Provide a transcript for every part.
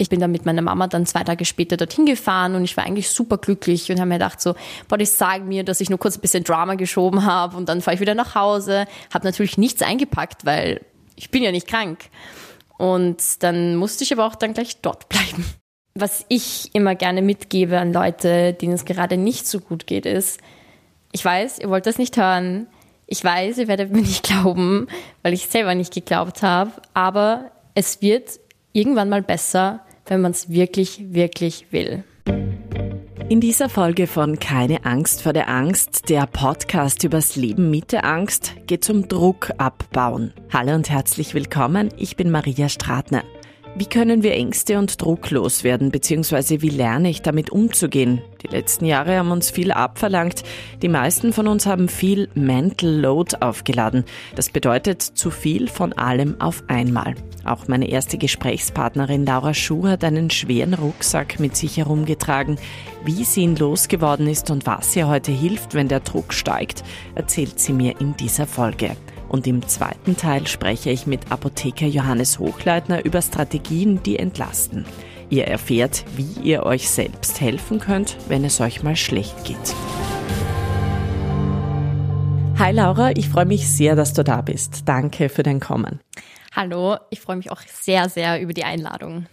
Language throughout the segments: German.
Ich bin dann mit meiner Mama dann zwei Tage später dorthin gefahren und ich war eigentlich super glücklich und habe mir gedacht so, boah, die sagen mir, dass ich nur kurz ein bisschen Drama geschoben habe und dann fahre ich wieder nach Hause. Habe natürlich nichts eingepackt, weil ich bin ja nicht krank. Und dann musste ich aber auch dann gleich dort bleiben. Was ich immer gerne mitgebe an Leute, denen es gerade nicht so gut geht, ist, ich weiß, ihr wollt das nicht hören. Ich weiß, ihr werdet mir nicht glauben, weil ich selber nicht geglaubt habe. Aber es wird irgendwann mal besser, wenn man es wirklich, wirklich will. In dieser Folge von Keine Angst vor der Angst, der Podcast übers Leben mit der Angst, geht es um Druck abbauen. Hallo und herzlich willkommen, ich bin Maria Stratner. Wie können wir Ängste und Druck loswerden, beziehungsweise wie lerne ich damit umzugehen? Die letzten Jahre haben uns viel abverlangt. Die meisten von uns haben viel Mental Load aufgeladen. Das bedeutet zu viel von allem auf einmal. Auch meine erste Gesprächspartnerin Laura Schuh hat einen schweren Rucksack mit sich herumgetragen. Wie sie ihn losgeworden ist und was ihr heute hilft, wenn der Druck steigt, erzählt sie mir in dieser Folge. Und im zweiten Teil spreche ich mit Apotheker Johannes Hochleitner über Strategien, die entlasten. Ihr erfährt, wie ihr euch selbst helfen könnt, wenn es euch mal schlecht geht. Hi Laura, ich freue mich sehr, dass du da bist. Danke für dein Kommen. Hallo, ich freue mich auch sehr, sehr über die Einladung.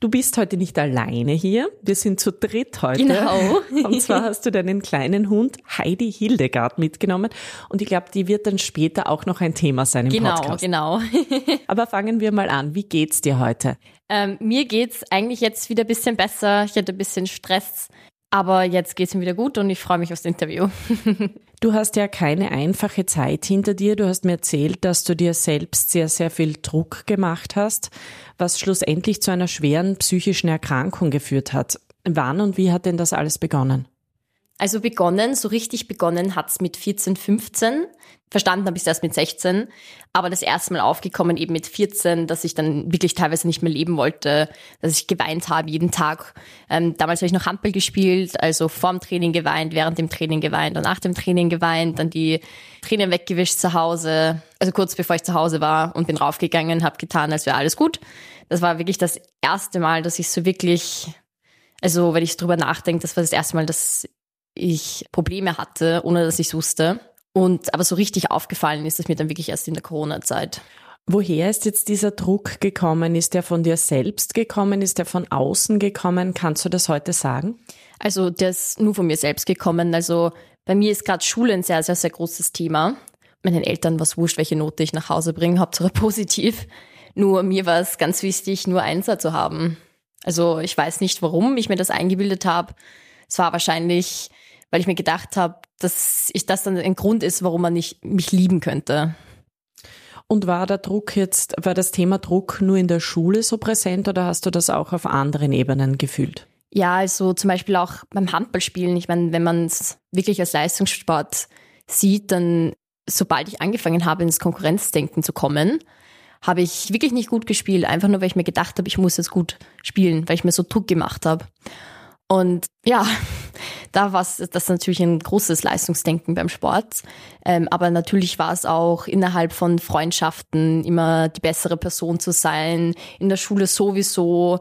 Du bist heute nicht alleine hier. Wir sind zu dritt heute. Genau. Und zwar hast du deinen kleinen Hund Heidi Hildegard mitgenommen. Und ich glaube, die wird dann später auch noch ein Thema sein im genau, Podcast. Genau, genau. Aber fangen wir mal an. Wie geht's dir heute? Ähm, mir geht's eigentlich jetzt wieder ein bisschen besser. Ich hatte ein bisschen Stress aber jetzt geht's mir wieder gut und ich freue mich aufs Interview. du hast ja keine einfache Zeit hinter dir. Du hast mir erzählt, dass du dir selbst sehr, sehr viel Druck gemacht hast, was schlussendlich zu einer schweren psychischen Erkrankung geführt hat. Wann und wie hat denn das alles begonnen? Also begonnen, so richtig begonnen hat's mit 14, 15. Verstanden habe ich erst mit 16, aber das erste Mal aufgekommen eben mit 14, dass ich dann wirklich teilweise nicht mehr leben wollte, dass ich geweint habe jeden Tag. Ähm, damals habe ich noch Hampel gespielt, also vorm Training geweint, während dem Training geweint und nach dem Training geweint, dann die Tränen weggewischt zu Hause, also kurz bevor ich zu Hause war und bin raufgegangen, habe getan, als wäre alles gut. Das war wirklich das erste Mal, dass ich so wirklich, also wenn ich drüber nachdenke, das war das erste Mal, dass ich Probleme hatte, ohne dass ich es wusste. Und aber so richtig aufgefallen ist es mir dann wirklich erst in der Corona-Zeit. Woher ist jetzt dieser Druck gekommen? Ist der von dir selbst gekommen? Ist der von außen gekommen? Kannst du das heute sagen? Also der ist nur von mir selbst gekommen. Also bei mir ist gerade Schule ein sehr, sehr, sehr großes Thema. Meinen Eltern war es wurscht, welche Note ich nach Hause bringe, Hauptsache positiv. Nur mir war es ganz wichtig, nur Einser zu haben. Also ich weiß nicht, warum ich mir das eingebildet habe. Es war wahrscheinlich weil ich mir gedacht habe, dass ich das dann ein Grund ist, warum man nicht mich lieben könnte. Und war der Druck jetzt, war das Thema Druck nur in der Schule so präsent oder hast du das auch auf anderen Ebenen gefühlt? Ja, also zum Beispiel auch beim Handballspielen. Ich meine, wenn man es wirklich als Leistungssport sieht, dann sobald ich angefangen habe, ins Konkurrenzdenken zu kommen, habe ich wirklich nicht gut gespielt. Einfach nur, weil ich mir gedacht habe, ich muss jetzt gut spielen, weil ich mir so Druck gemacht habe. Und ja, da war es das natürlich ein großes Leistungsdenken beim Sport. Ähm, aber natürlich war es auch innerhalb von Freundschaften immer die bessere Person zu sein, in der Schule sowieso,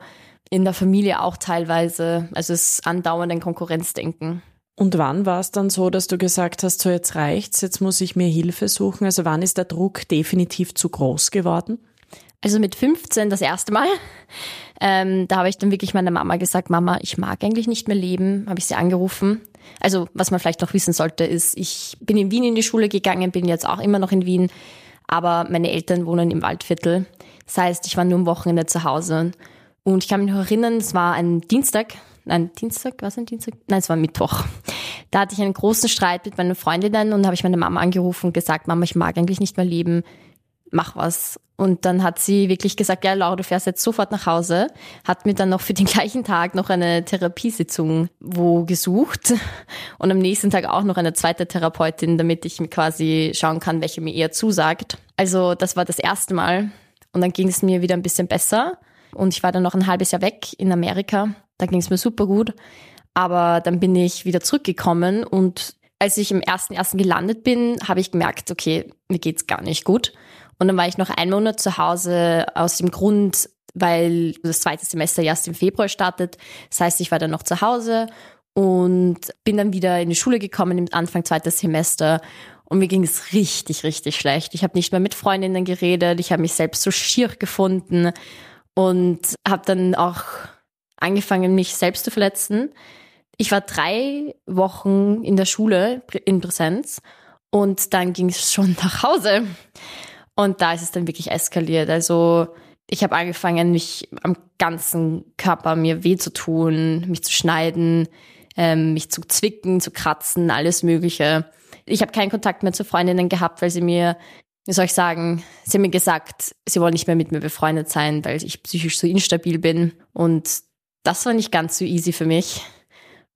in der Familie auch teilweise. Also es ist andauernd ein Konkurrenzdenken. Und wann war es dann so, dass du gesagt hast, so jetzt reicht's, jetzt muss ich mir Hilfe suchen? Also wann ist der Druck definitiv zu groß geworden? Also mit 15 das erste Mal. Ähm, da habe ich dann wirklich meiner Mama gesagt, Mama, ich mag eigentlich nicht mehr leben, habe ich sie angerufen. Also was man vielleicht noch wissen sollte, ist, ich bin in Wien in die Schule gegangen, bin jetzt auch immer noch in Wien, aber meine Eltern wohnen im Waldviertel. Das heißt, ich war nur am Wochenende zu Hause. Und ich kann mich noch erinnern, es war ein Dienstag, nein, Dienstag, was ein Dienstag? Nein, es war Mittwoch. Da hatte ich einen großen Streit mit meinen Freundinnen und habe ich meine Mama angerufen und gesagt, Mama, ich mag eigentlich nicht mehr leben, mach was. Und dann hat sie wirklich gesagt, ja, Laura, du fährst jetzt sofort nach Hause. Hat mir dann noch für den gleichen Tag noch eine Therapiesitzung wo gesucht und am nächsten Tag auch noch eine zweite Therapeutin, damit ich mir quasi schauen kann, welche mir eher zusagt. Also das war das erste Mal. Und dann ging es mir wieder ein bisschen besser. Und ich war dann noch ein halbes Jahr weg in Amerika. Da ging es mir super gut. Aber dann bin ich wieder zurückgekommen und als ich im ersten ersten gelandet bin, habe ich gemerkt, okay, mir geht's gar nicht gut. Und dann war ich noch einen Monat zu Hause aus dem Grund, weil das zweite Semester erst im Februar startet. Das heißt, ich war dann noch zu Hause und bin dann wieder in die Schule gekommen im Anfang zweites Semester und mir ging es richtig, richtig schlecht. Ich habe nicht mehr mit Freundinnen geredet, ich habe mich selbst so schier gefunden und habe dann auch angefangen, mich selbst zu verletzen. Ich war drei Wochen in der Schule in Präsenz und dann ging es schon nach Hause. Und da ist es dann wirklich eskaliert. Also ich habe angefangen, mich am ganzen Körper mir weh zu tun, mich zu schneiden, ähm, mich zu zwicken, zu kratzen, alles Mögliche. Ich habe keinen Kontakt mehr zu Freundinnen gehabt, weil sie mir, wie soll ich sagen, sie haben mir gesagt, sie wollen nicht mehr mit mir befreundet sein, weil ich psychisch so instabil bin. Und das war nicht ganz so easy für mich.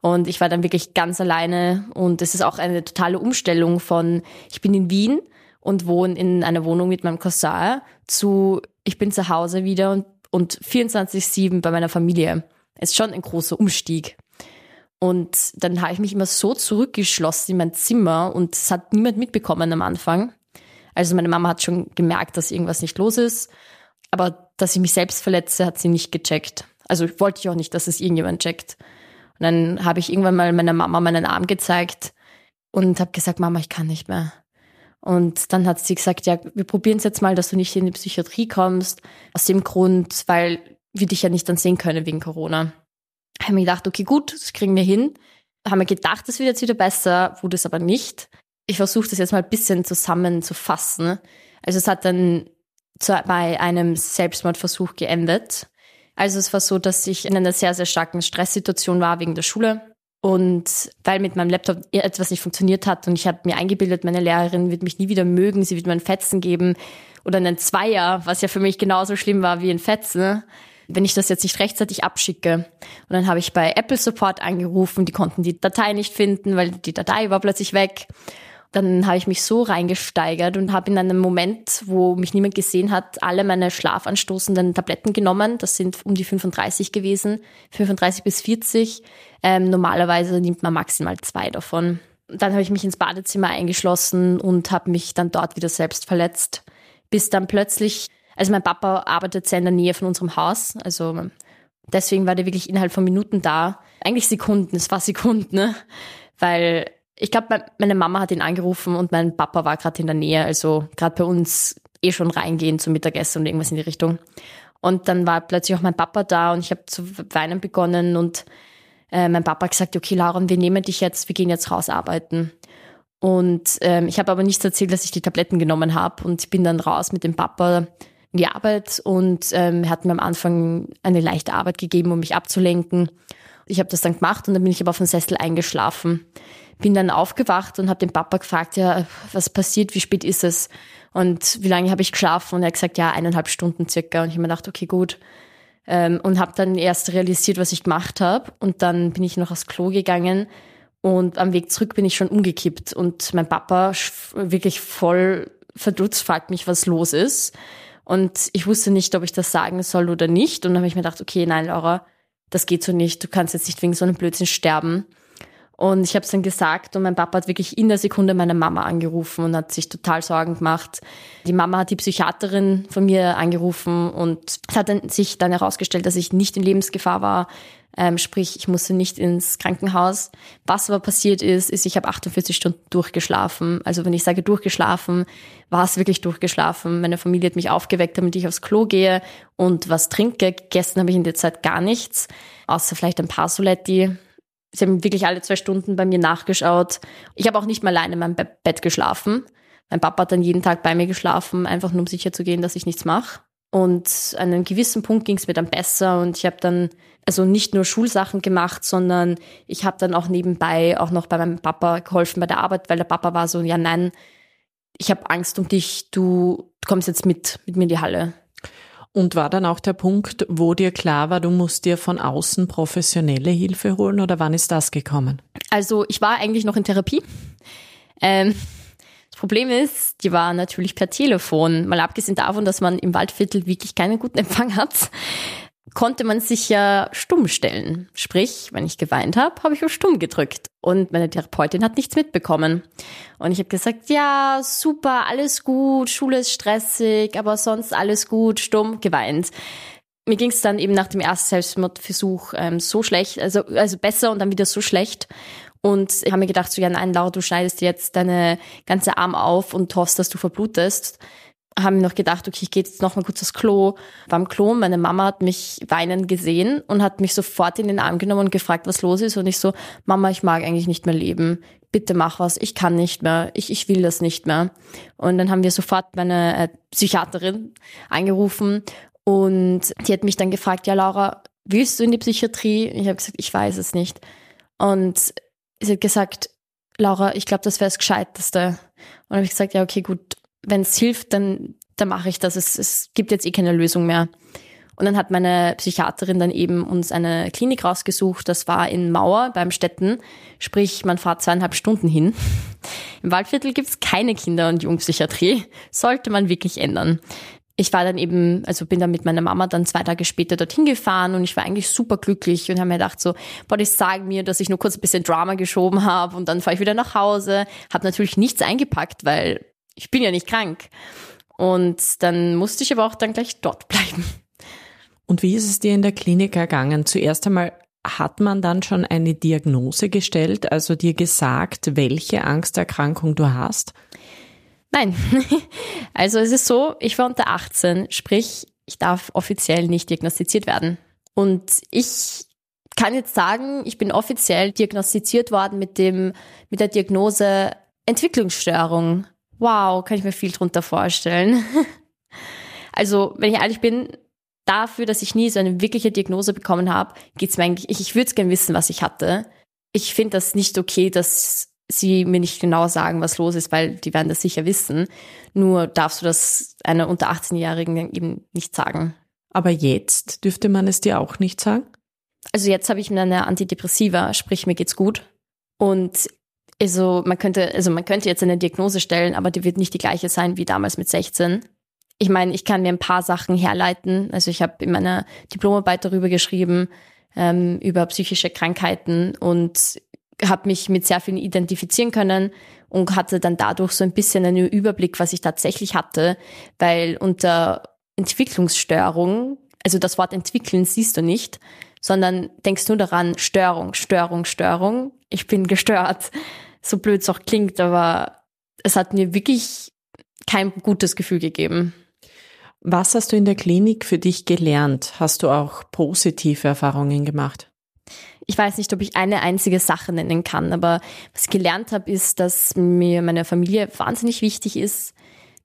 Und ich war dann wirklich ganz alleine. Und es ist auch eine totale Umstellung von, ich bin in Wien und wohne in einer Wohnung mit meinem Cousin zu, ich bin zu Hause wieder und, und 24-7 bei meiner Familie. Ist schon ein großer Umstieg. Und dann habe ich mich immer so zurückgeschlossen in mein Zimmer und es hat niemand mitbekommen am Anfang. Also meine Mama hat schon gemerkt, dass irgendwas nicht los ist. Aber dass ich mich selbst verletze, hat sie nicht gecheckt. Also wollte ich auch nicht, dass es irgendjemand checkt. Und dann habe ich irgendwann mal meiner Mama meinen Arm gezeigt und habe gesagt, Mama, ich kann nicht mehr. Und dann hat sie gesagt, ja, wir probieren es jetzt mal, dass du nicht in die Psychiatrie kommst. Aus dem Grund, weil wir dich ja nicht dann sehen können wegen Corona habe mir gedacht, okay, gut, das kriegen wir hin. Haben wir gedacht, das wird jetzt wieder besser, wurde es aber nicht. Ich versuche das jetzt mal ein bisschen zusammenzufassen. Also es hat dann bei einem Selbstmordversuch geendet. Also es war so, dass ich in einer sehr, sehr starken Stresssituation war wegen der Schule. Und weil mit meinem Laptop etwas nicht funktioniert hat und ich habe mir eingebildet, meine Lehrerin wird mich nie wieder mögen, sie wird mir einen Fetzen geben oder einen Zweier, was ja für mich genauso schlimm war wie ein Fetzen wenn ich das jetzt nicht rechtzeitig abschicke. Und dann habe ich bei Apple Support angerufen, die konnten die Datei nicht finden, weil die Datei war plötzlich weg. Dann habe ich mich so reingesteigert und habe in einem Moment, wo mich niemand gesehen hat, alle meine schlafanstoßenden Tabletten genommen. Das sind um die 35 gewesen, 35 bis 40. Ähm, normalerweise nimmt man maximal zwei davon. Dann habe ich mich ins Badezimmer eingeschlossen und habe mich dann dort wieder selbst verletzt, bis dann plötzlich also mein Papa arbeitet sehr in der Nähe von unserem Haus. Also deswegen war der wirklich innerhalb von Minuten da. Eigentlich Sekunden, es war Sekunden, ne? Weil ich glaube, meine Mama hat ihn angerufen und mein Papa war gerade in der Nähe. Also gerade bei uns eh schon reingehen zum Mittagessen und irgendwas in die Richtung. Und dann war plötzlich auch mein Papa da und ich habe zu weinen begonnen und äh, mein Papa hat gesagt, okay Laura, wir nehmen dich jetzt, wir gehen jetzt raus arbeiten. Und ähm, ich habe aber nicht erzählt, dass ich die Tabletten genommen habe und ich bin dann raus mit dem Papa in die Arbeit und ähm, hat mir am Anfang eine leichte Arbeit gegeben, um mich abzulenken. Ich habe das dann gemacht und dann bin ich aber auf den Sessel eingeschlafen. Bin dann aufgewacht und habe den Papa gefragt, ja, was passiert, wie spät ist es und wie lange habe ich geschlafen? Und er hat gesagt, ja, eineinhalb Stunden circa. Und ich habe mir gedacht, okay, gut. Ähm, und habe dann erst realisiert, was ich gemacht habe. Und dann bin ich noch aufs Klo gegangen und am Weg zurück bin ich schon umgekippt. Und mein Papa wirklich voll verdutzt fragt mich, was los ist. Und ich wusste nicht, ob ich das sagen soll oder nicht. Und dann habe ich mir gedacht, okay, nein, Laura, das geht so nicht. Du kannst jetzt nicht wegen so einem Blödsinn sterben. Und ich habe es dann gesagt und mein Papa hat wirklich in der Sekunde meine Mama angerufen und hat sich total Sorgen gemacht. Die Mama hat die Psychiaterin von mir angerufen und es hat dann, sich dann herausgestellt, dass ich nicht in Lebensgefahr war. Ähm, sprich, ich musste nicht ins Krankenhaus. Was aber passiert ist, ist, ich habe 48 Stunden durchgeschlafen. Also wenn ich sage durchgeschlafen, war es wirklich durchgeschlafen. Meine Familie hat mich aufgeweckt, damit ich aufs Klo gehe und was trinke. Gegessen habe ich in der Zeit gar nichts, außer vielleicht ein paar Soletti. Sie haben wirklich alle zwei Stunden bei mir nachgeschaut. Ich habe auch nicht mal alleine in meinem Bett geschlafen. Mein Papa hat dann jeden Tag bei mir geschlafen, einfach nur um sicher zu gehen, dass ich nichts mache. Und an einem gewissen Punkt ging es mir dann besser und ich habe dann also nicht nur Schulsachen gemacht, sondern ich habe dann auch nebenbei auch noch bei meinem Papa geholfen bei der Arbeit, weil der Papa war so, ja nein, ich habe Angst um dich, du, du kommst jetzt mit, mit mir in die Halle. Und war dann auch der Punkt, wo dir klar war, du musst dir von außen professionelle Hilfe holen oder wann ist das gekommen? Also ich war eigentlich noch in Therapie. Ähm, Problem ist, die war natürlich per Telefon. Mal abgesehen davon, dass man im Waldviertel wirklich keinen guten Empfang hat, konnte man sich ja stumm stellen. Sprich, wenn ich geweint habe, habe ich auf stumm gedrückt. Und meine Therapeutin hat nichts mitbekommen. Und ich habe gesagt, ja, super, alles gut, Schule ist stressig, aber sonst alles gut, stumm, geweint. mir ging es dann eben nach dem ersten Selbstmordversuch ähm, so schlecht, also, also besser und dann wieder so schlecht. Und ich habe mir gedacht, so ja, nein, Laura, du schneidest jetzt deine ganze Arm auf und hoffst, dass du verblutest. Haben noch gedacht, okay, ich gehe jetzt noch mal kurz aufs Klo. Beim Klo, meine Mama hat mich weinen gesehen und hat mich sofort in den Arm genommen und gefragt, was los ist. Und ich so, Mama, ich mag eigentlich nicht mehr leben. Bitte mach was, ich kann nicht mehr, ich, ich will das nicht mehr. Und dann haben wir sofort meine äh, Psychiaterin angerufen und die hat mich dann gefragt, ja Laura, willst du in die Psychiatrie? Ich habe gesagt, ich weiß es nicht. Und sie hat gesagt, Laura, ich glaube, das wäre das Gescheiteste. Und habe ich gesagt, ja, okay, gut, wenn es hilft, dann, dann mache ich das. Es, es gibt jetzt eh keine Lösung mehr. Und dann hat meine Psychiaterin dann eben uns eine Klinik rausgesucht. Das war in Mauer beim Städten. Sprich, man fährt zweieinhalb Stunden hin. Im Waldviertel gibt es keine Kinder- und Jugendpsychiatrie. Sollte man wirklich ändern ich war dann eben, also bin dann mit meiner Mama dann zwei Tage später dorthin gefahren und ich war eigentlich super glücklich und habe mir gedacht so, boah, die sagen mir, dass ich nur kurz ein bisschen Drama geschoben habe und dann fahre ich wieder nach Hause. Habe natürlich nichts eingepackt, weil ich bin ja nicht krank. Und dann musste ich aber auch dann gleich dort bleiben. Und wie ist es dir in der Klinik ergangen? Zuerst einmal hat man dann schon eine Diagnose gestellt, also dir gesagt, welche Angsterkrankung du hast? Nein. Also es ist so, ich war unter 18, sprich, ich darf offiziell nicht diagnostiziert werden. Und ich kann jetzt sagen, ich bin offiziell diagnostiziert worden mit dem, mit der Diagnose Entwicklungsstörung. Wow, kann ich mir viel drunter vorstellen. Also, wenn ich ehrlich bin, dafür, dass ich nie so eine wirkliche Diagnose bekommen habe, geht's mir eigentlich, ich, ich würde gerne wissen, was ich hatte. Ich finde das nicht okay, dass sie mir nicht genau sagen, was los ist, weil die werden das sicher wissen. Nur darfst du das einer unter 18-Jährigen eben nicht sagen. Aber jetzt dürfte man es dir auch nicht sagen? Also jetzt habe ich mir eine Antidepressiva, sprich mir geht's gut. Und also man könnte, also man könnte jetzt eine Diagnose stellen, aber die wird nicht die gleiche sein wie damals mit 16. Ich meine, ich kann mir ein paar Sachen herleiten. Also ich habe in meiner Diplomarbeit darüber geschrieben, ähm, über psychische Krankheiten und habe mich mit sehr vielen identifizieren können und hatte dann dadurch so ein bisschen einen Überblick, was ich tatsächlich hatte, weil unter Entwicklungsstörung, also das Wort entwickeln siehst du nicht, sondern denkst nur daran, Störung, Störung, Störung. Ich bin gestört. So blöd es auch klingt, aber es hat mir wirklich kein gutes Gefühl gegeben. Was hast du in der Klinik für dich gelernt? Hast du auch positive Erfahrungen gemacht? ich weiß nicht, ob ich eine einzige Sache nennen kann, aber was ich gelernt habe, ist, dass mir meine Familie wahnsinnig wichtig ist,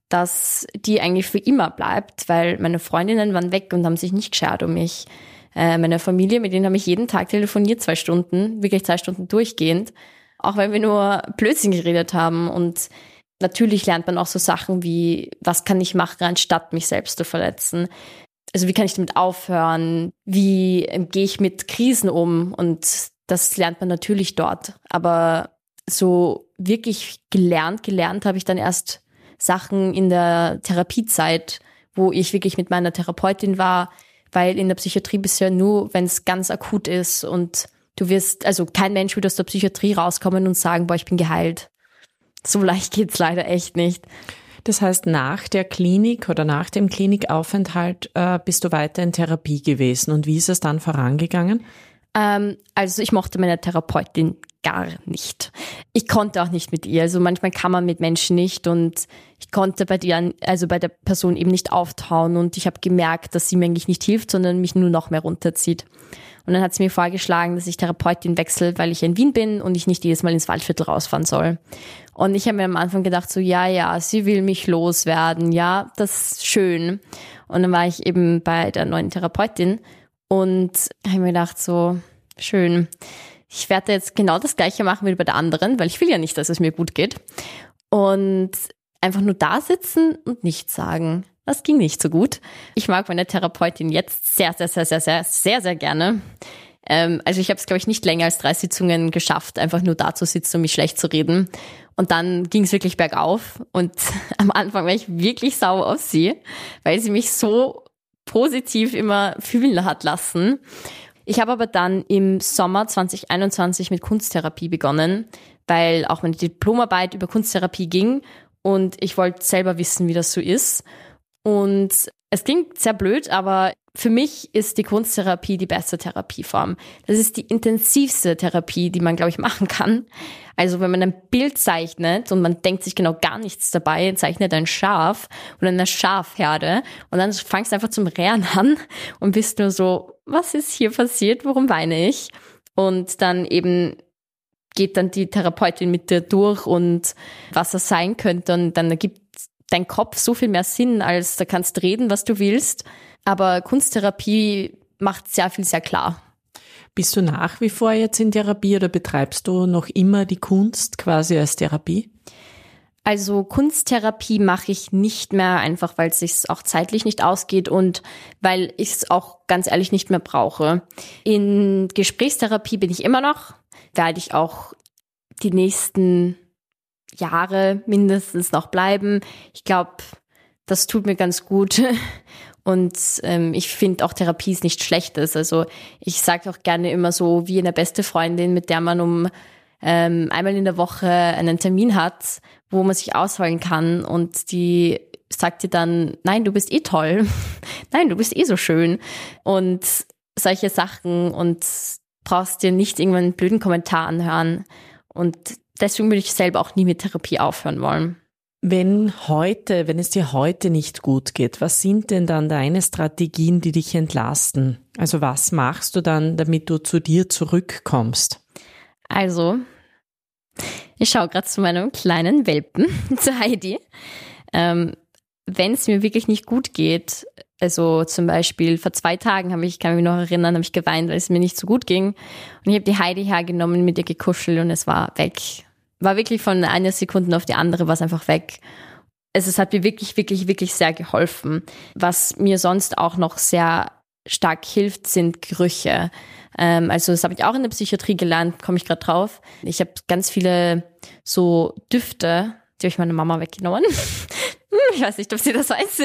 dass die eigentlich für immer bleibt, weil meine Freundinnen waren weg und haben sich nicht geschert um mich. Äh, meine Familie, mit denen habe ich jeden Tag telefoniert, zwei Stunden, wirklich zwei Stunden durchgehend, auch wenn wir nur Blödsinn geredet haben und Natürlich lernt man auch so Sachen wie, was kann ich machen, anstatt mich selbst zu verletzen also wie kann ich damit aufhören? Wie ähm, gehe ich mit Krisen um? Und das lernt man natürlich dort. Aber so wirklich gelernt, gelernt habe ich dann erst Sachen in der Therapiezeit, wo ich wirklich mit meiner Therapeutin war, weil in der Psychiatrie bisher nur, wenn es ganz akut ist und du wirst, also kein Mensch wird aus der Psychiatrie rauskommen und sagen, boah, ich bin geheilt. So leicht geht's leider echt nicht. Das heißt, nach der Klinik oder nach dem Klinikaufenthalt äh, bist du weiter in Therapie gewesen. Und wie ist es dann vorangegangen? Ähm, also ich mochte meine Therapeutin gar nicht. Ich konnte auch nicht mit ihr. Also manchmal kann man mit Menschen nicht und ich konnte bei dir, also bei der Person eben nicht auftauen und ich habe gemerkt, dass sie mir eigentlich nicht hilft, sondern mich nur noch mehr runterzieht. Und dann hat sie mir vorgeschlagen, dass ich Therapeutin wechsle, weil ich in Wien bin und ich nicht jedes Mal ins Waldviertel rausfahren soll. Und ich habe mir am Anfang gedacht, so, ja, ja, sie will mich loswerden, ja, das ist schön. Und dann war ich eben bei der neuen Therapeutin und habe mir gedacht, so, schön. Ich werde jetzt genau das gleiche machen wie bei der anderen, weil ich will ja nicht, dass es mir gut geht. Und einfach nur da sitzen und nichts sagen. Das ging nicht so gut. Ich mag meine Therapeutin jetzt sehr, sehr, sehr, sehr, sehr, sehr, sehr gerne. Ähm, also ich habe es, glaube ich, nicht länger als drei Sitzungen geschafft, einfach nur da zu sitzen, um mich schlecht zu reden. Und dann ging es wirklich bergauf. Und am Anfang war ich wirklich sauer auf sie, weil sie mich so positiv immer fühlen hat lassen. Ich habe aber dann im Sommer 2021 mit Kunsttherapie begonnen, weil auch meine Diplomarbeit über Kunsttherapie ging und ich wollte selber wissen, wie das so ist. Und Es klingt sehr blöd, aber für mich ist die Kunsttherapie die beste Therapieform. Das ist die intensivste Therapie, die man, glaube ich, machen kann. Also wenn man ein Bild zeichnet und man denkt sich genau gar nichts dabei, zeichnet ein Schaf oder eine Schafherde und dann fangst du einfach zum Rehren an und bist nur so, was ist hier passiert, warum weine ich? Und dann eben geht dann die Therapeutin mit dir durch und was das sein könnte und dann ergibt dein Kopf so viel mehr Sinn, als da kannst reden, was du willst. Aber Kunsttherapie macht sehr viel sehr klar. Bist du nach wie vor jetzt in Therapie oder betreibst du noch immer die Kunst quasi als Therapie? Also Kunsttherapie mache ich nicht mehr, einfach weil es sich auch zeitlich nicht ausgeht und weil ich es auch ganz ehrlich nicht mehr brauche. In Gesprächstherapie bin ich immer noch, werde ich auch die nächsten Jahre mindestens noch bleiben. Ich glaube, das tut mir ganz gut. Und ähm, ich finde auch Therapie ist nichts Schlechtes. Also ich sage auch gerne immer so, wie eine beste Freundin, mit der man um ähm, einmal in der Woche einen Termin hat, wo man sich ausholen kann und die sagt dir dann, nein, du bist eh toll, nein, du bist eh so schön und solche Sachen und brauchst dir nicht irgendwann einen blöden Kommentar anhören. Und deswegen würde ich selber auch nie mit Therapie aufhören wollen. Wenn heute, wenn es dir heute nicht gut geht, was sind denn dann deine Strategien, die dich entlasten? Also was machst du dann, damit du zu dir zurückkommst? Also, ich schaue gerade zu meinem kleinen Welpen, zu Heidi. Ähm, wenn es mir wirklich nicht gut geht, also zum Beispiel vor zwei Tagen habe ich, kann mich noch erinnern, habe ich geweint, weil es mir nicht so gut ging. Und ich habe die Heidi hergenommen, mit ihr gekuschelt und es war weg. War wirklich von einer Sekunde auf die andere, war es einfach weg. Also es hat mir wirklich, wirklich, wirklich sehr geholfen. Was mir sonst auch noch sehr stark hilft, sind Gerüche. Ähm, also das habe ich auch in der Psychiatrie gelernt, komme ich gerade drauf. Ich habe ganz viele so Düfte, die habe ich meiner Mama weggenommen. Ich weiß nicht, ob sie das weiß.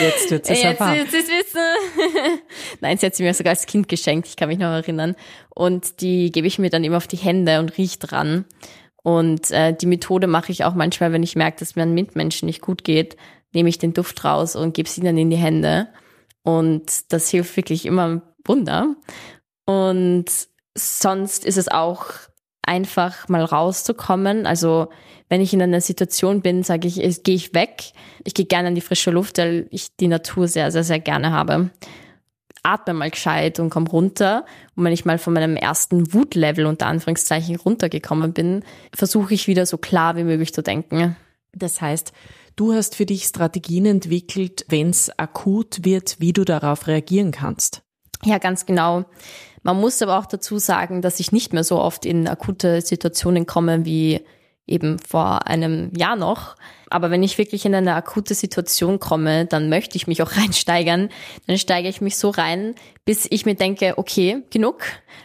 Jetzt wird sie es erfahren. Jetzt, jetzt wissen. Nein, sie hat sie mir sogar als Kind geschenkt, ich kann mich noch erinnern. Und die gebe ich mir dann immer auf die Hände und riech dran. Und äh, die Methode mache ich auch manchmal, wenn ich merke, dass mir ein Mitmenschen nicht gut geht, nehme ich den Duft raus und gebe sie dann in die Hände. Und das hilft wirklich immer Wunder. Und sonst ist es auch einfach mal rauszukommen. Also wenn ich in einer Situation bin, sage ich gehe ich weg. Ich gehe gerne in die frische Luft, weil ich die Natur sehr, sehr, sehr gerne habe. Atme mal gescheit und komm runter. Und wenn ich mal von meinem ersten Wutlevel unter Anführungszeichen runtergekommen bin, versuche ich wieder so klar wie möglich zu denken. Das heißt, du hast für dich Strategien entwickelt, wenn es akut wird, wie du darauf reagieren kannst. Ja, ganz genau. Man muss aber auch dazu sagen, dass ich nicht mehr so oft in akute Situationen komme wie eben vor einem Jahr noch. Aber wenn ich wirklich in eine akute Situation komme, dann möchte ich mich auch reinsteigern. Dann steige ich mich so rein, bis ich mir denke, okay, genug.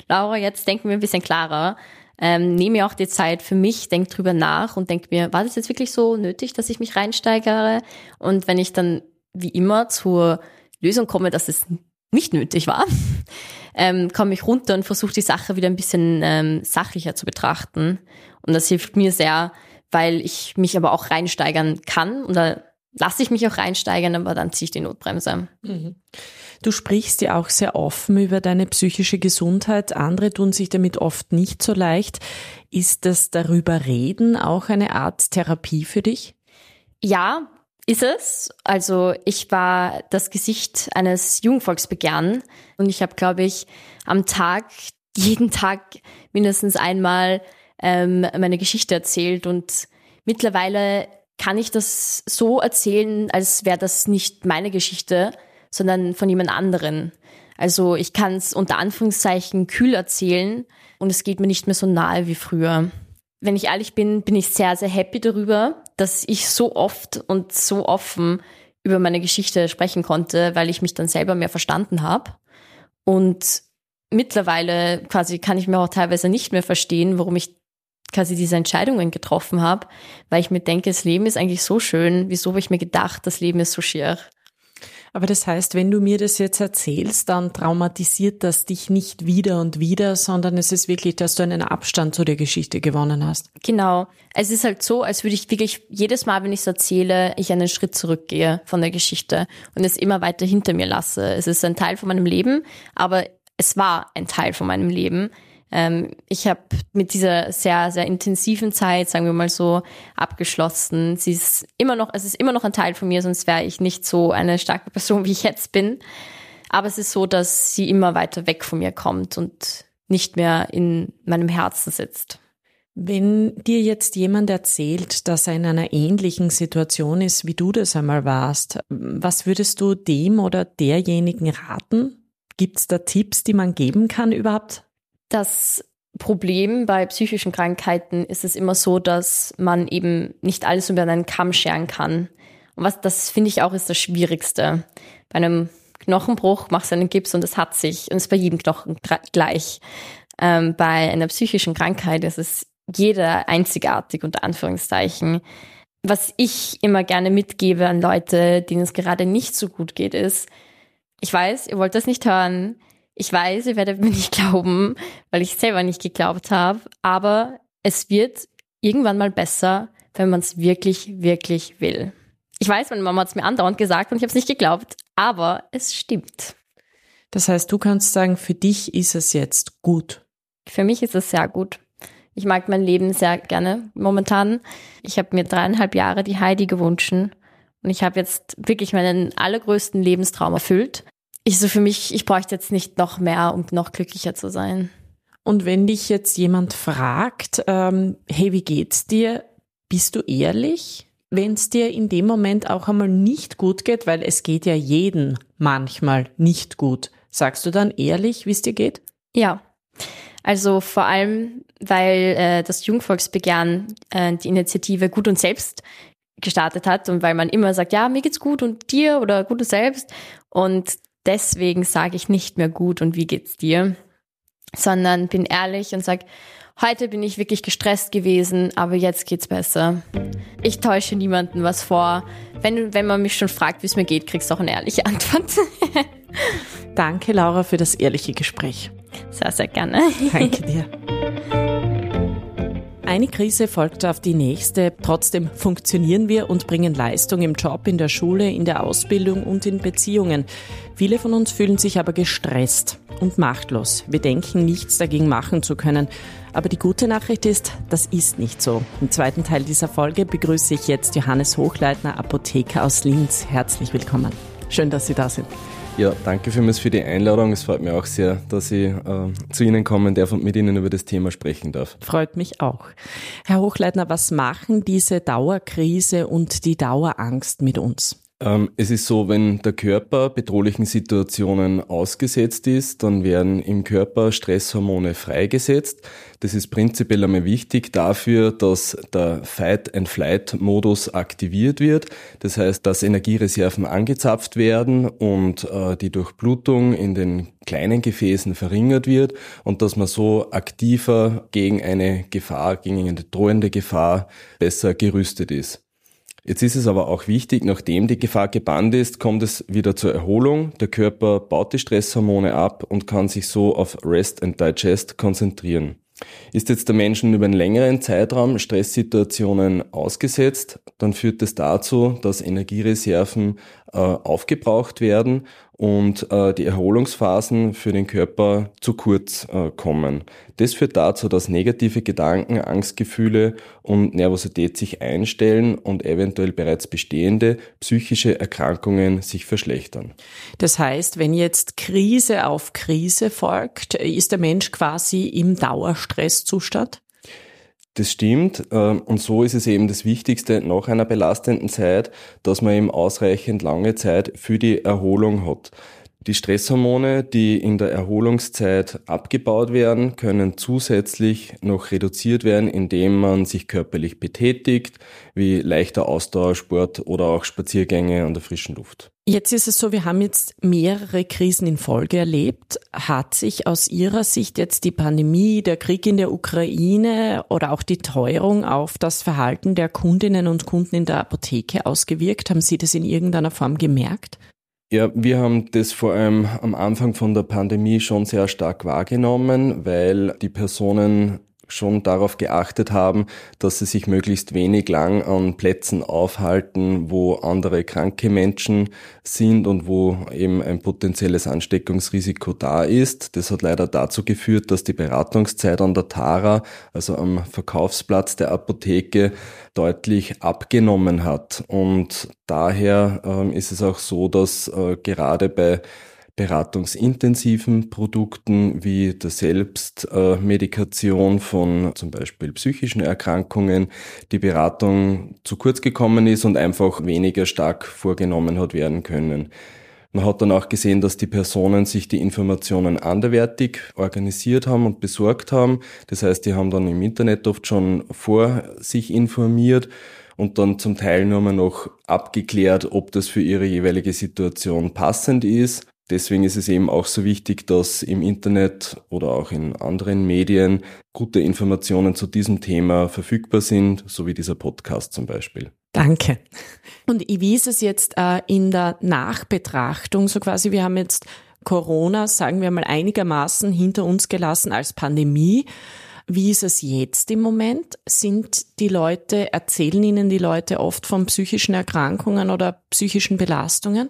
Laura, jetzt denken wir ein bisschen klarer. Ähm, nehme auch die Zeit für mich, denke drüber nach und denke mir, war das jetzt wirklich so nötig, dass ich mich reinsteigere? Und wenn ich dann wie immer zur Lösung komme, dass es nicht nötig war, ähm, komme ich runter und versuche die Sache wieder ein bisschen ähm, sachlicher zu betrachten. Und das hilft mir sehr, weil ich mich aber auch reinsteigern kann und da lasse ich mich auch reinsteigern, aber dann ziehe ich die Notbremse. Mhm. Du sprichst ja auch sehr offen über deine psychische Gesundheit. Andere tun sich damit oft nicht so leicht. Ist das darüber reden auch eine Art Therapie für dich? Ja, ist es. Also ich war das Gesicht eines Jugendvolksbegehren und ich habe, glaube ich, am Tag, jeden Tag mindestens einmal ähm, meine Geschichte erzählt und mittlerweile kann ich das so erzählen, als wäre das nicht meine Geschichte, sondern von jemand anderen. Also ich kann es unter Anführungszeichen kühl erzählen und es geht mir nicht mehr so nahe wie früher. Wenn ich ehrlich bin, bin ich sehr, sehr happy darüber, dass ich so oft und so offen über meine Geschichte sprechen konnte, weil ich mich dann selber mehr verstanden habe. Und mittlerweile quasi kann ich mir auch teilweise nicht mehr verstehen, warum ich quasi diese Entscheidungen getroffen habe, weil ich mir denke, das Leben ist eigentlich so schön, wieso habe ich mir gedacht, das Leben ist so schier. Aber das heißt, wenn du mir das jetzt erzählst, dann traumatisiert das dich nicht wieder und wieder, sondern es ist wirklich, dass du einen Abstand zu der Geschichte gewonnen hast. Genau. Es ist halt so, als würde ich wirklich jedes Mal, wenn ich es erzähle, ich einen Schritt zurückgehe von der Geschichte und es immer weiter hinter mir lasse. Es ist ein Teil von meinem Leben, aber es war ein Teil von meinem Leben. Ähm, ich habe mit dieser sehr, sehr intensiven Zeit, sagen wir mal so, abgeschlossen. Sie ist immer noch, es ist immer noch ein Teil von mir, sonst wäre ich nicht so eine starke Person, wie ich jetzt bin. Aber es ist so, dass sie immer weiter weg von mir kommt und nicht mehr in meinem Herzen sitzt. Wenn dir jetzt jemand erzählt, dass er in einer ähnlichen Situation ist, wie du das einmal warst, was würdest du dem oder derjenigen raten? Gibt es da Tipps, die man geben kann überhaupt? Das Problem bei psychischen Krankheiten ist es immer so, dass man eben nicht alles über einen Kamm scheren kann. Und was das finde ich auch ist das Schwierigste. Bei einem Knochenbruch machst du einen Gips und es hat sich und es ist bei jedem Knochen gleich. Ähm, bei einer psychischen Krankheit ist es jeder einzigartig unter Anführungszeichen. Was ich immer gerne mitgebe an Leute, denen es gerade nicht so gut geht, ist, ich weiß, ihr wollt das nicht hören, ich weiß, ihr werdet mir nicht glauben, weil ich selber nicht geglaubt habe, aber es wird irgendwann mal besser, wenn man es wirklich, wirklich will. Ich weiß, meine Mama hat es mir andauernd gesagt und ich habe es nicht geglaubt, aber es stimmt. Das heißt, du kannst sagen, für dich ist es jetzt gut. Für mich ist es sehr gut. Ich mag mein Leben sehr gerne momentan. Ich habe mir dreieinhalb Jahre die Heidi gewünscht und ich habe jetzt wirklich meinen allergrößten Lebenstraum erfüllt ich so für mich, ich bräuchte jetzt nicht noch mehr, um noch glücklicher zu sein. Und wenn dich jetzt jemand fragt, ähm, hey, wie geht's dir? Bist du ehrlich? Wenn es dir in dem Moment auch einmal nicht gut geht, weil es geht ja jeden manchmal nicht gut, sagst du dann ehrlich, wie es dir geht? Ja. Also vor allem, weil äh, das Jungvolksbegehren äh, die Initiative Gut und Selbst gestartet hat und weil man immer sagt, ja, mir geht's gut und dir oder gut und selbst. Und deswegen sage ich nicht mehr gut und wie geht's dir, sondern bin ehrlich und sage, heute bin ich wirklich gestresst gewesen, aber jetzt geht's besser. Ich täusche niemandem was vor. Wenn, wenn man mich schon fragt, wie es mir geht, kriegst du auch eine ehrliche Antwort. Danke, Laura, für das ehrliche Gespräch. Sehr, sehr gerne. Danke dir. Eine Krise folgt auf die nächste. Trotzdem funktionieren wir und bringen Leistung im Job, in der Schule, in der Ausbildung und in Beziehungen. Viele von uns fühlen sich aber gestresst und machtlos. Wir denken, nichts dagegen machen zu können. Aber die gute Nachricht ist, das ist nicht so. Im zweiten Teil dieser Folge begrüße ich jetzt Johannes Hochleitner, Apotheker aus Linz. Herzlich willkommen. Schön, dass Sie da sind. Ja, danke vielmals für die Einladung. Es freut mich auch sehr, dass ich äh, zu Ihnen kommen darf und mit Ihnen über das Thema sprechen darf. Freut mich auch. Herr Hochleitner, was machen diese Dauerkrise und die Dauerangst mit uns? Ähm, es ist so, wenn der Körper bedrohlichen Situationen ausgesetzt ist, dann werden im Körper Stresshormone freigesetzt. Das ist prinzipiell einmal wichtig dafür, dass der Fight-and-Flight-Modus aktiviert wird. Das heißt, dass Energiereserven angezapft werden und äh, die Durchblutung in den kleinen Gefäßen verringert wird und dass man so aktiver gegen eine Gefahr, gegen eine drohende Gefahr besser gerüstet ist. Jetzt ist es aber auch wichtig, nachdem die Gefahr gebannt ist, kommt es wieder zur Erholung. Der Körper baut die Stresshormone ab und kann sich so auf Rest and Digest konzentrieren. Ist jetzt der Mensch über einen längeren Zeitraum Stresssituationen ausgesetzt, dann führt es dazu, dass Energiereserven äh, aufgebraucht werden und äh, die Erholungsphasen für den Körper zu kurz äh, kommen. Das führt dazu, dass negative Gedanken, Angstgefühle und Nervosität sich einstellen und eventuell bereits bestehende psychische Erkrankungen sich verschlechtern. Das heißt, wenn jetzt Krise auf Krise folgt, ist der Mensch quasi im Dauerstresszustand? Das stimmt. Ähm, und so ist es eben das Wichtigste nach einer belastenden Zeit, dass man eben ausreichend lange Zeit für die Erholung hat. Die Stresshormone, die in der Erholungszeit abgebaut werden, können zusätzlich noch reduziert werden, indem man sich körperlich betätigt, wie leichter Ausdauersport oder auch Spaziergänge an der frischen Luft. Jetzt ist es so, wir haben jetzt mehrere Krisen in Folge erlebt. Hat sich aus Ihrer Sicht jetzt die Pandemie, der Krieg in der Ukraine oder auch die Teuerung auf das Verhalten der Kundinnen und Kunden in der Apotheke ausgewirkt? Haben Sie das in irgendeiner Form gemerkt? Ja, wir haben das vor allem am Anfang von der Pandemie schon sehr stark wahrgenommen, weil die Personen schon darauf geachtet haben, dass sie sich möglichst wenig lang an Plätzen aufhalten, wo andere kranke Menschen sind und wo eben ein potenzielles Ansteckungsrisiko da ist. Das hat leider dazu geführt, dass die Beratungszeit an der Tara, also am Verkaufsplatz der Apotheke, deutlich abgenommen hat. Und daher äh, ist es auch so, dass äh, gerade bei beratungsintensiven Produkten wie der Selbstmedikation von zum Beispiel psychischen Erkrankungen die Beratung zu kurz gekommen ist und einfach weniger stark vorgenommen hat werden können. Man hat dann auch gesehen, dass die Personen sich die Informationen anderwertig organisiert haben und besorgt haben. Das heißt, die haben dann im Internet oft schon vor sich informiert und dann zum Teil nur mal noch abgeklärt, ob das für ihre jeweilige Situation passend ist. Deswegen ist es eben auch so wichtig, dass im Internet oder auch in anderen Medien gute Informationen zu diesem Thema verfügbar sind, so wie dieser Podcast zum Beispiel. Danke. Und wie ist es jetzt äh, in der Nachbetrachtung? So quasi, wir haben jetzt Corona, sagen wir mal, einigermaßen hinter uns gelassen als Pandemie. Wie ist es jetzt im Moment? Sind die Leute, erzählen Ihnen die Leute oft von psychischen Erkrankungen oder psychischen Belastungen?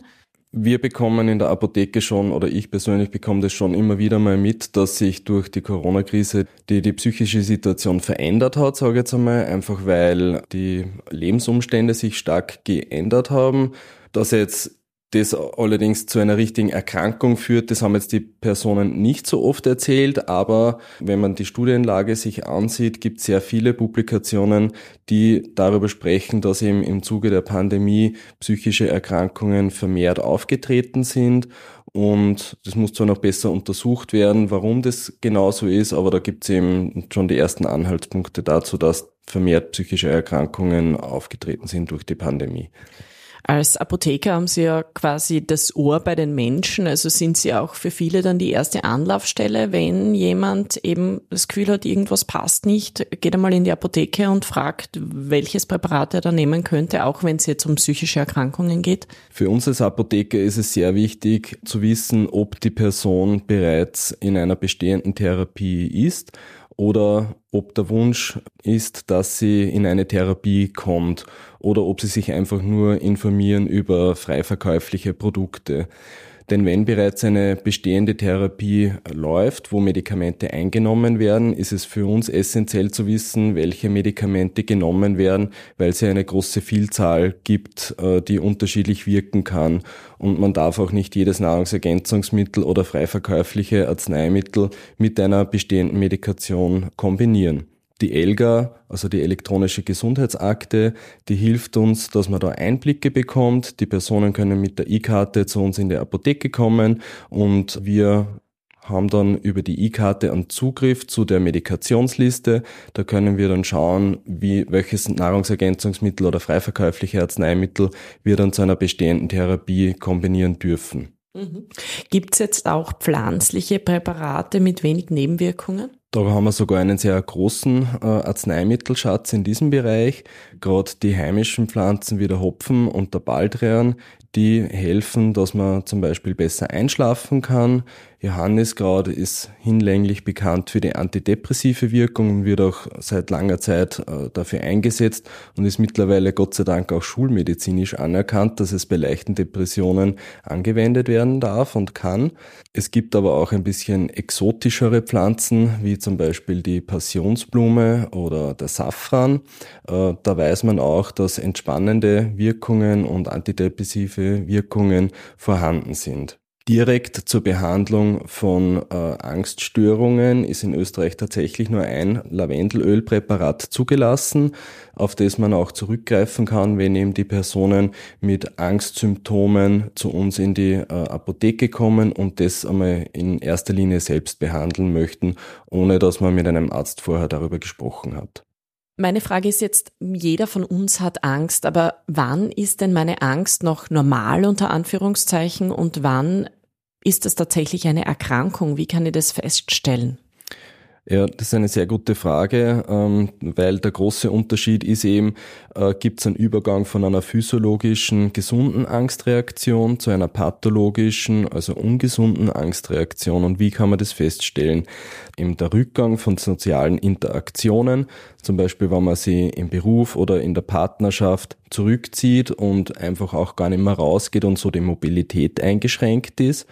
Wir bekommen in der Apotheke schon, oder ich persönlich bekomme das schon immer wieder mal mit, dass sich durch die Corona-Krise die, die psychische Situation verändert hat, sage ich jetzt einmal, einfach weil die Lebensumstände sich stark geändert haben. Dass jetzt das allerdings zu einer richtigen Erkrankung führt, das haben jetzt die Personen nicht so oft erzählt, aber wenn man die Studienlage sich ansieht, gibt es sehr viele Publikationen, die darüber sprechen, dass eben im Zuge der Pandemie psychische Erkrankungen vermehrt aufgetreten sind und das muss zwar noch besser untersucht werden, warum das genau so ist, aber da gibt es eben schon die ersten Anhaltspunkte dazu, dass vermehrt psychische Erkrankungen aufgetreten sind durch die Pandemie. Als Apotheker haben Sie ja quasi das Ohr bei den Menschen, also sind Sie auch für viele dann die erste Anlaufstelle, wenn jemand eben das Gefühl hat, irgendwas passt nicht, geht einmal in die Apotheke und fragt, welches Präparat er da nehmen könnte, auch wenn es jetzt um psychische Erkrankungen geht? Für uns als Apotheker ist es sehr wichtig zu wissen, ob die Person bereits in einer bestehenden Therapie ist oder ob der Wunsch ist, dass sie in eine Therapie kommt oder ob sie sich einfach nur informieren über frei verkäufliche Produkte. Denn wenn bereits eine bestehende Therapie läuft, wo Medikamente eingenommen werden, ist es für uns essentiell zu wissen, welche Medikamente genommen werden, weil es ja eine große Vielzahl gibt, äh, die unterschiedlich wirken kann. Und man darf auch nicht jedes Nahrungsergänzungsmittel oder frei verkäufliche Arzneimittel mit einer bestehenden Medikation kombinieren. Die ELGA, also die elektronische Gesundheitsakte, die hilft uns, dass man da Einblicke bekommt. Die Personen können mit der E-Karte zu uns in die Apotheke kommen und wir haben dann über die E-Karte einen Zugriff zu der Medikationsliste. Da können wir dann schauen, wie welches Nahrungsergänzungsmittel oder freiverkäufliche Arzneimittel wir dann zu einer bestehenden Therapie kombinieren dürfen. Mhm. Gibt es jetzt auch pflanzliche Präparate mit wenig Nebenwirkungen? Da haben wir sogar einen sehr großen äh, Arzneimittelschatz in diesem Bereich. Gerade die heimischen Pflanzen wie der Hopfen und der Baldrian, die helfen, dass man zum Beispiel besser einschlafen kann. Johanniskraut ist hinlänglich bekannt für die antidepressive Wirkung und wird auch seit langer Zeit äh, dafür eingesetzt und ist mittlerweile Gott sei Dank auch schulmedizinisch anerkannt, dass es bei leichten Depressionen angewendet werden darf und kann. Es gibt aber auch ein bisschen exotischere Pflanzen, wie zum Beispiel die Passionsblume oder der Safran. Äh, da weiß man auch, dass entspannende Wirkungen und antidepressive Wirkungen vorhanden sind. Direkt zur Behandlung von äh, Angststörungen ist in Österreich tatsächlich nur ein Lavendelölpräparat zugelassen, auf das man auch zurückgreifen kann, wenn eben die Personen mit Angstsymptomen zu uns in die äh, Apotheke kommen und das einmal in erster Linie selbst behandeln möchten, ohne dass man mit einem Arzt vorher darüber gesprochen hat. Meine Frage ist jetzt, jeder von uns hat Angst, aber wann ist denn meine Angst noch normal unter Anführungszeichen und wann ist das tatsächlich eine Erkrankung? Wie kann ich das feststellen? Ja, das ist eine sehr gute Frage, ähm, weil der große Unterschied ist eben, äh, gibt es einen Übergang von einer physiologischen, gesunden Angstreaktion zu einer pathologischen, also ungesunden Angstreaktion und wie kann man das feststellen? Eben der Rückgang von sozialen Interaktionen, zum Beispiel wenn man sie im Beruf oder in der Partnerschaft zurückzieht und einfach auch gar nicht mehr rausgeht und so die Mobilität eingeschränkt ist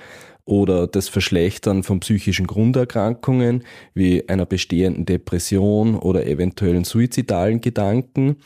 oder das Verschlechtern von psychischen Grunderkrankungen wie einer bestehenden Depression oder eventuellen suizidalen Gedanken,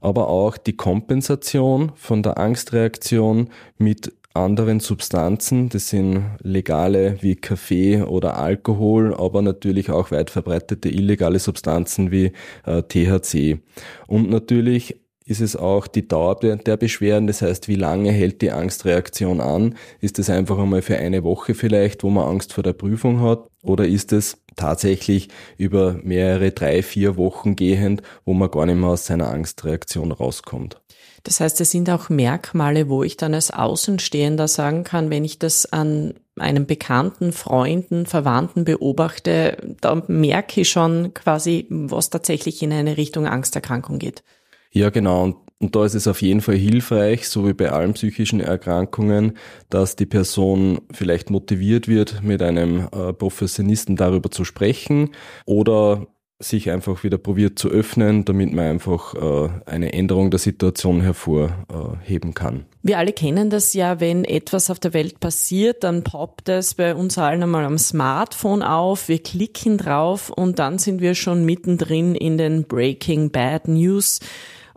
aber auch die Kompensation von der Angstreaktion mit anderen Substanzen, das sind legale wie Kaffee oder Alkohol, aber natürlich auch weit verbreitete illegale Substanzen wie äh, THC. Und natürlich ist es auch die Dauer der Beschwerden, das heißt, wie lange hält die Angstreaktion an? Ist es einfach einmal für eine Woche vielleicht, wo man Angst vor der Prüfung hat? Oder ist es tatsächlich über mehrere, drei, vier Wochen gehend, wo man gar nicht mehr aus seiner Angstreaktion rauskommt? Das heißt, es sind auch Merkmale, wo ich dann als Außenstehender sagen kann, wenn ich das an einem Bekannten, Freunden, Verwandten beobachte, da merke ich schon quasi, was tatsächlich in eine Richtung Angsterkrankung geht. Ja, genau. Und, und da ist es auf jeden Fall hilfreich, so wie bei allen psychischen Erkrankungen, dass die Person vielleicht motiviert wird, mit einem äh, Professionisten darüber zu sprechen oder sich einfach wieder probiert zu öffnen, damit man einfach äh, eine Änderung der Situation hervorheben kann. Wir alle kennen das ja, wenn etwas auf der Welt passiert, dann poppt es bei uns allen einmal am Smartphone auf, wir klicken drauf und dann sind wir schon mittendrin in den Breaking Bad News.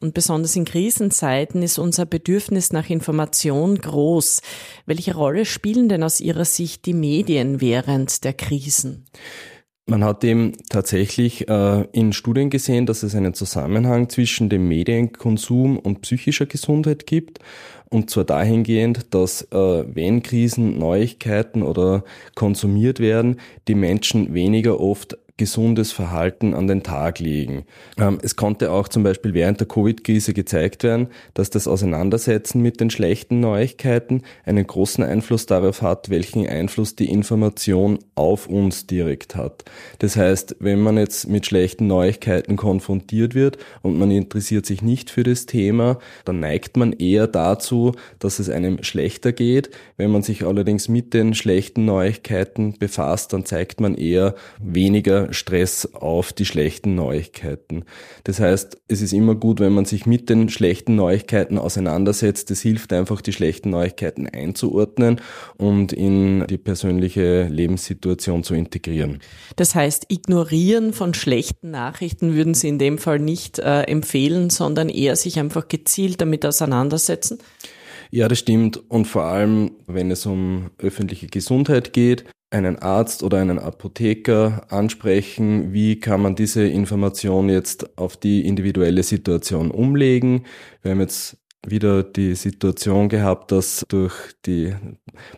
Und besonders in Krisenzeiten ist unser Bedürfnis nach Information groß. Welche Rolle spielen denn aus Ihrer Sicht die Medien während der Krisen? Man hat eben tatsächlich äh, in Studien gesehen, dass es einen Zusammenhang zwischen dem Medienkonsum und psychischer Gesundheit gibt. Und zwar dahingehend, dass äh, wenn Krisen Neuigkeiten oder konsumiert werden, die Menschen weniger oft gesundes Verhalten an den Tag legen. Ähm, es konnte auch zum Beispiel während der Covid-Krise gezeigt werden, dass das Auseinandersetzen mit den schlechten Neuigkeiten einen großen Einfluss darauf hat, welchen Einfluss die Information auf uns direkt hat. Das heißt, wenn man jetzt mit schlechten Neuigkeiten konfrontiert wird und man interessiert sich nicht für das Thema, dann neigt man eher dazu, dass es einem schlechter geht. Wenn man sich allerdings mit den schlechten Neuigkeiten befasst, dann zeigt man eher weniger Stress auf die schlechten Neuigkeiten. Das heißt, es ist immer gut, wenn man sich mit den schlechten Neuigkeiten auseinandersetzt. Es hilft einfach, die schlechten Neuigkeiten einzuordnen und in die persönliche Lebenssituation zu integrieren. Das heißt, ignorieren von schlechten Nachrichten würden Sie in dem Fall nicht äh, empfehlen, sondern eher sich einfach gezielt damit auseinandersetzen? Ja, das stimmt. Und vor allem, wenn es um öffentliche Gesundheit geht, einen Arzt oder einen Apotheker ansprechen, wie kann man diese Information jetzt auf die individuelle Situation umlegen. Wir haben jetzt wieder die Situation gehabt, dass durch die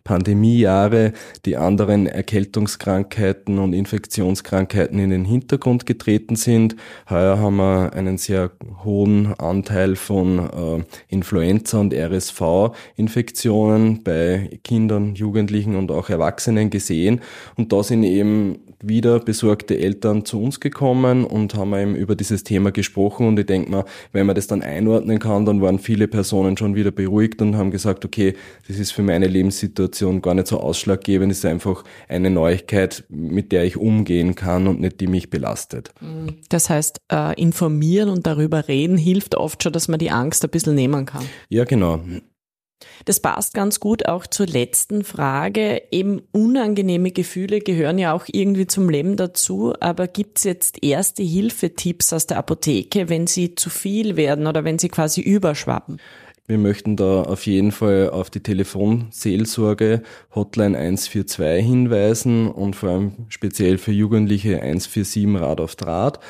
Pandemiejahre die anderen Erkältungskrankheiten und Infektionskrankheiten in den Hintergrund getreten sind. Heuer haben wir einen sehr hohen Anteil von äh, Influenza und RSV-Infektionen bei Kindern, Jugendlichen und auch Erwachsenen gesehen. Und da sind eben wieder besorgte Eltern zu uns gekommen und haben eben über dieses Thema gesprochen. Und ich denke mal, wenn man das dann einordnen kann, dann waren viele Personen schon wieder beruhigt und haben gesagt, okay, das ist für meine Lebenssituation gar nicht so ausschlaggebend, es ist einfach eine Neuigkeit, mit der ich umgehen kann und nicht die mich belastet. Das heißt, äh, informieren und darüber reden hilft oft schon, dass man die Angst ein bisschen nehmen kann. Ja, genau. Das passt ganz gut auch zur letzten Frage. Eben unangenehme Gefühle gehören ja auch irgendwie zum Leben dazu, aber gibt es jetzt erste Hilfetipps aus der Apotheke, wenn sie zu viel werden oder wenn sie quasi überschwappen? Wir möchten da auf jeden Fall auf die Telefonseelsorge Hotline 142 hinweisen und vor allem speziell für Jugendliche 147 Rad auf Draht.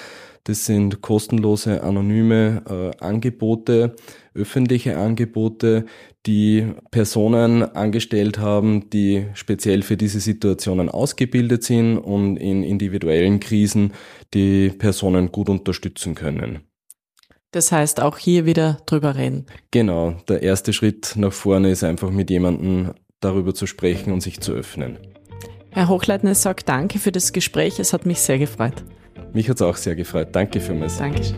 Das sind kostenlose, anonyme äh, Angebote, öffentliche Angebote, die Personen angestellt haben, die speziell für diese Situationen ausgebildet sind und in individuellen Krisen die Personen gut unterstützen können. Das heißt, auch hier wieder drüber reden. Genau, der erste Schritt nach vorne ist einfach mit jemandem darüber zu sprechen und sich zu öffnen. Herr Hochleitner sagt danke für das Gespräch. Es hat mich sehr gefreut. Mich hat es auch sehr gefreut. Danke mich. Dankeschön.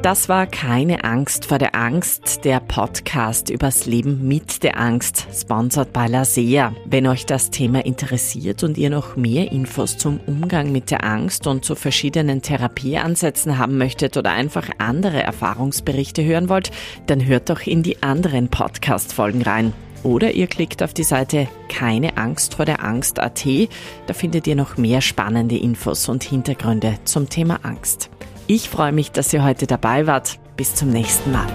Das war keine Angst vor der Angst, der Podcast übers Leben mit der Angst, sponsored by Lasea. Wenn euch das Thema interessiert und ihr noch mehr Infos zum Umgang mit der Angst und zu verschiedenen Therapieansätzen haben möchtet oder einfach andere Erfahrungsberichte hören wollt, dann hört doch in die anderen Podcast-Folgen rein. Oder ihr klickt auf die Seite keine Angst vor der Angst.at. Da findet ihr noch mehr spannende Infos und Hintergründe zum Thema Angst. Ich freue mich, dass ihr heute dabei wart. Bis zum nächsten Mal.